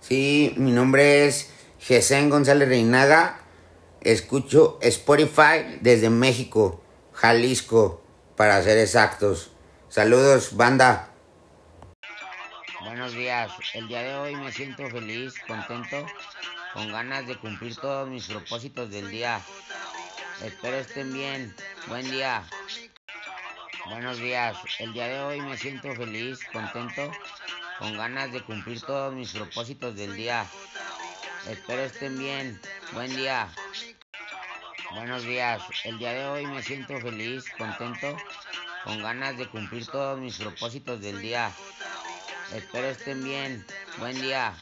Sí, mi nombre es Jesén González Reinaga. Escucho Spotify desde México, Jalisco, para ser exactos. Saludos, banda. Buenos días. El día de hoy me siento feliz, contento, con ganas de cumplir todos mis propósitos del día. Espero estén bien. Buen día. Buenos días. El día de hoy me siento feliz, contento, con ganas de cumplir todos mis propósitos del día. Espero estén bien. Buen día. Buenos días. El día de hoy me siento feliz, contento, con ganas de cumplir todos mis propósitos del día. Espero estén bien. Buen día.